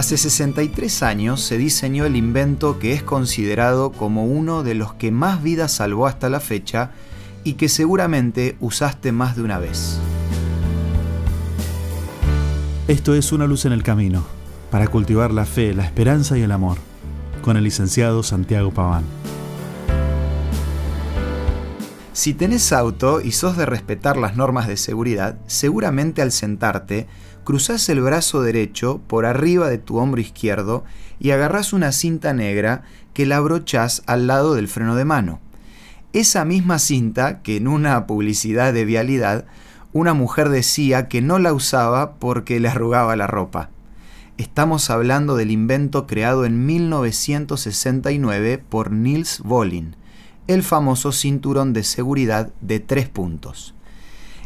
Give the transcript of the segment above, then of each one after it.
Hace 63 años se diseñó el invento que es considerado como uno de los que más vidas salvó hasta la fecha y que seguramente usaste más de una vez. Esto es Una luz en el camino, para cultivar la fe, la esperanza y el amor, con el licenciado Santiago Paván. Si tenés auto y sos de respetar las normas de seguridad, seguramente al sentarte, cruzás el brazo derecho por arriba de tu hombro izquierdo y agarrás una cinta negra que la abrochás al lado del freno de mano. Esa misma cinta que en una publicidad de vialidad una mujer decía que no la usaba porque le arrugaba la ropa. Estamos hablando del invento creado en 1969 por Niels Volin, el famoso cinturón de seguridad de tres puntos.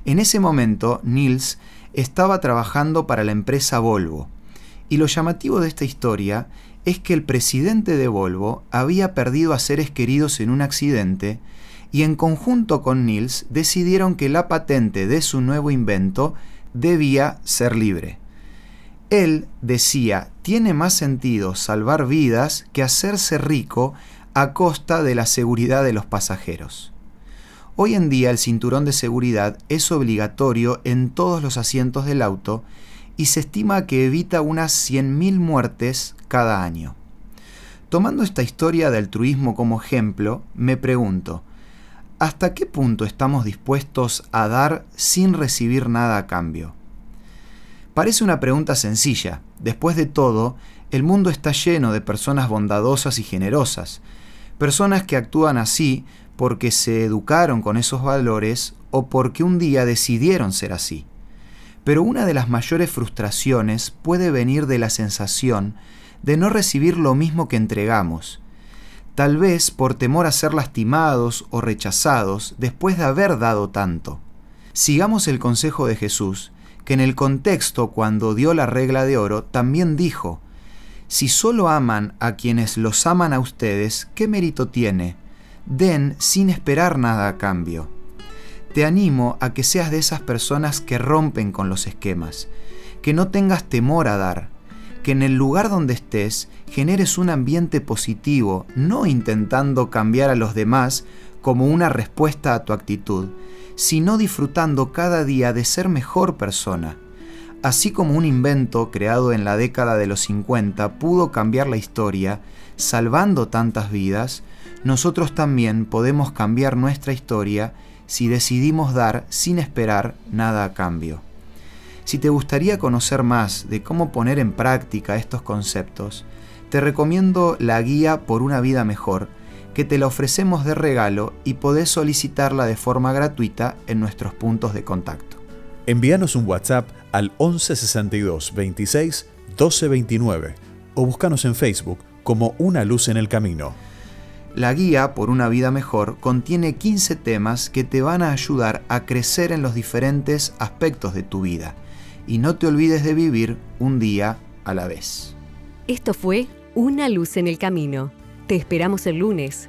En ese momento, Niels estaba trabajando para la empresa Volvo, y lo llamativo de esta historia es que el presidente de Volvo había perdido a seres queridos en un accidente y en conjunto con Niels decidieron que la patente de su nuevo invento debía ser libre. Él decía, tiene más sentido salvar vidas que hacerse rico a costa de la seguridad de los pasajeros. Hoy en día el cinturón de seguridad es obligatorio en todos los asientos del auto y se estima que evita unas 100.000 muertes cada año. Tomando esta historia de altruismo como ejemplo, me pregunto, ¿hasta qué punto estamos dispuestos a dar sin recibir nada a cambio? Parece una pregunta sencilla. Después de todo, el mundo está lleno de personas bondadosas y generosas, personas que actúan así porque se educaron con esos valores o porque un día decidieron ser así. Pero una de las mayores frustraciones puede venir de la sensación de no recibir lo mismo que entregamos, tal vez por temor a ser lastimados o rechazados después de haber dado tanto. Sigamos el consejo de Jesús, que en el contexto cuando dio la regla de oro también dijo, si solo aman a quienes los aman a ustedes, ¿qué mérito tiene? Den sin esperar nada a cambio. Te animo a que seas de esas personas que rompen con los esquemas, que no tengas temor a dar, que en el lugar donde estés generes un ambiente positivo, no intentando cambiar a los demás como una respuesta a tu actitud, sino disfrutando cada día de ser mejor persona. Así como un invento creado en la década de los 50 pudo cambiar la historia, salvando tantas vidas, nosotros también podemos cambiar nuestra historia si decidimos dar sin esperar nada a cambio. Si te gustaría conocer más de cómo poner en práctica estos conceptos, te recomiendo la guía por una vida mejor, que te la ofrecemos de regalo y podés solicitarla de forma gratuita en nuestros puntos de contacto. Envíanos un WhatsApp al 1162 26 12 29 o búscanos en Facebook como Una Luz en el Camino. La guía por una vida mejor contiene 15 temas que te van a ayudar a crecer en los diferentes aspectos de tu vida y no te olvides de vivir un día a la vez. Esto fue Una luz en el camino. Te esperamos el lunes